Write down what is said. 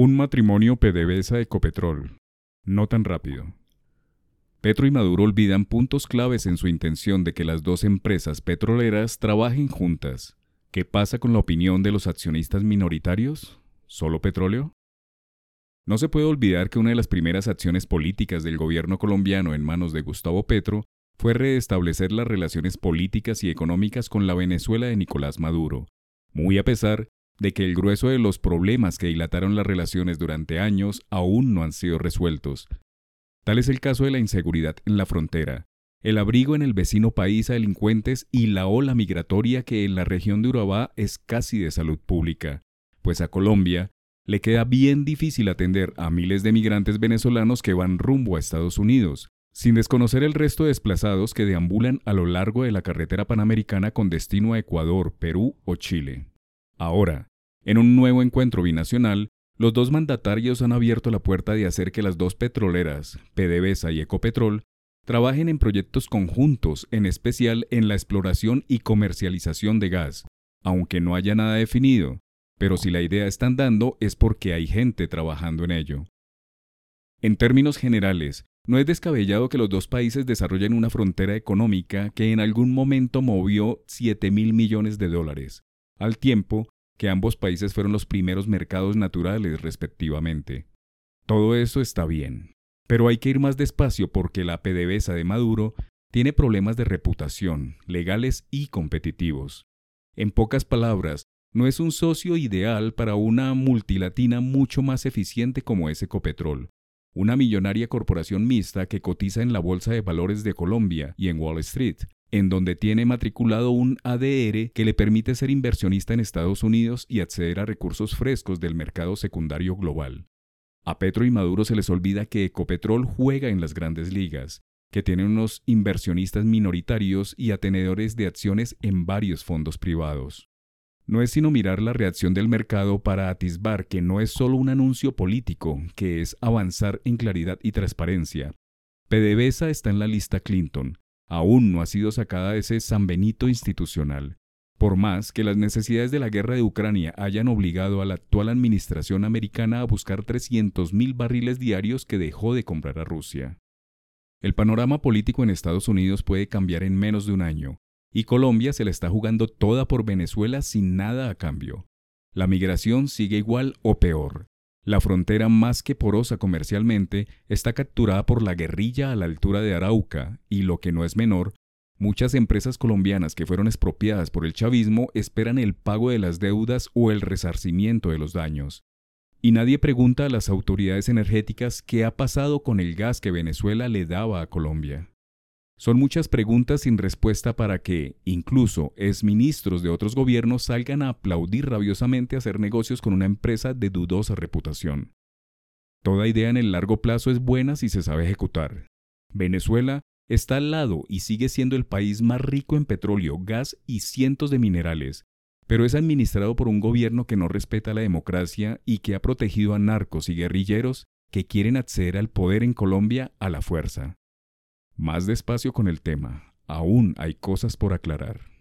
Un matrimonio PDVSA Ecopetrol. No tan rápido. Petro y Maduro olvidan puntos claves en su intención de que las dos empresas petroleras trabajen juntas. ¿Qué pasa con la opinión de los accionistas minoritarios? ¿Solo petróleo? No se puede olvidar que una de las primeras acciones políticas del gobierno colombiano en manos de Gustavo Petro fue restablecer las relaciones políticas y económicas con la Venezuela de Nicolás Maduro, muy a pesar de que el grueso de los problemas que dilataron las relaciones durante años aún no han sido resueltos. Tal es el caso de la inseguridad en la frontera, el abrigo en el vecino país a delincuentes y la ola migratoria que en la región de Urabá es casi de salud pública, pues a Colombia le queda bien difícil atender a miles de migrantes venezolanos que van rumbo a Estados Unidos, sin desconocer el resto de desplazados que deambulan a lo largo de la carretera panamericana con destino a Ecuador, Perú o Chile. Ahora, en un nuevo encuentro binacional, los dos mandatarios han abierto la puerta de hacer que las dos petroleras, PDVSA y Ecopetrol, trabajen en proyectos conjuntos, en especial en la exploración y comercialización de gas, aunque no haya nada definido, pero si la idea está andando es porque hay gente trabajando en ello. En términos generales, no es descabellado que los dos países desarrollen una frontera económica que en algún momento movió 7 mil millones de dólares, al tiempo que ambos países fueron los primeros mercados naturales respectivamente. Todo eso está bien, pero hay que ir más despacio porque la PDVSA de Maduro tiene problemas de reputación, legales y competitivos. En pocas palabras, no es un socio ideal para una multilatina mucho más eficiente como es Ecopetrol, una millonaria corporación mixta que cotiza en la Bolsa de Valores de Colombia y en Wall Street, en donde tiene matriculado un ADR que le permite ser inversionista en Estados Unidos y acceder a recursos frescos del mercado secundario global. A Petro y Maduro se les olvida que Ecopetrol juega en las grandes ligas, que tiene unos inversionistas minoritarios y atenedores de acciones en varios fondos privados. No es sino mirar la reacción del mercado para atisbar que no es solo un anuncio político, que es avanzar en claridad y transparencia. PDVSA está en la lista Clinton, aún no ha sido sacada de ese San Benito institucional. Por más que las necesidades de la guerra de Ucrania hayan obligado a la actual administración americana a buscar 300.000 barriles diarios que dejó de comprar a Rusia. El panorama político en Estados Unidos puede cambiar en menos de un año, y Colombia se la está jugando toda por Venezuela sin nada a cambio. La migración sigue igual o peor, la frontera más que porosa comercialmente está capturada por la guerrilla a la altura de Arauca y, lo que no es menor, muchas empresas colombianas que fueron expropiadas por el chavismo esperan el pago de las deudas o el resarcimiento de los daños. Y nadie pregunta a las autoridades energéticas qué ha pasado con el gas que Venezuela le daba a Colombia. Son muchas preguntas sin respuesta para que, incluso, exministros de otros gobiernos salgan a aplaudir rabiosamente hacer negocios con una empresa de dudosa reputación. Toda idea en el largo plazo es buena si se sabe ejecutar. Venezuela está al lado y sigue siendo el país más rico en petróleo, gas y cientos de minerales, pero es administrado por un gobierno que no respeta la democracia y que ha protegido a narcos y guerrilleros que quieren acceder al poder en Colombia a la fuerza. Más despacio con el tema, aún hay cosas por aclarar.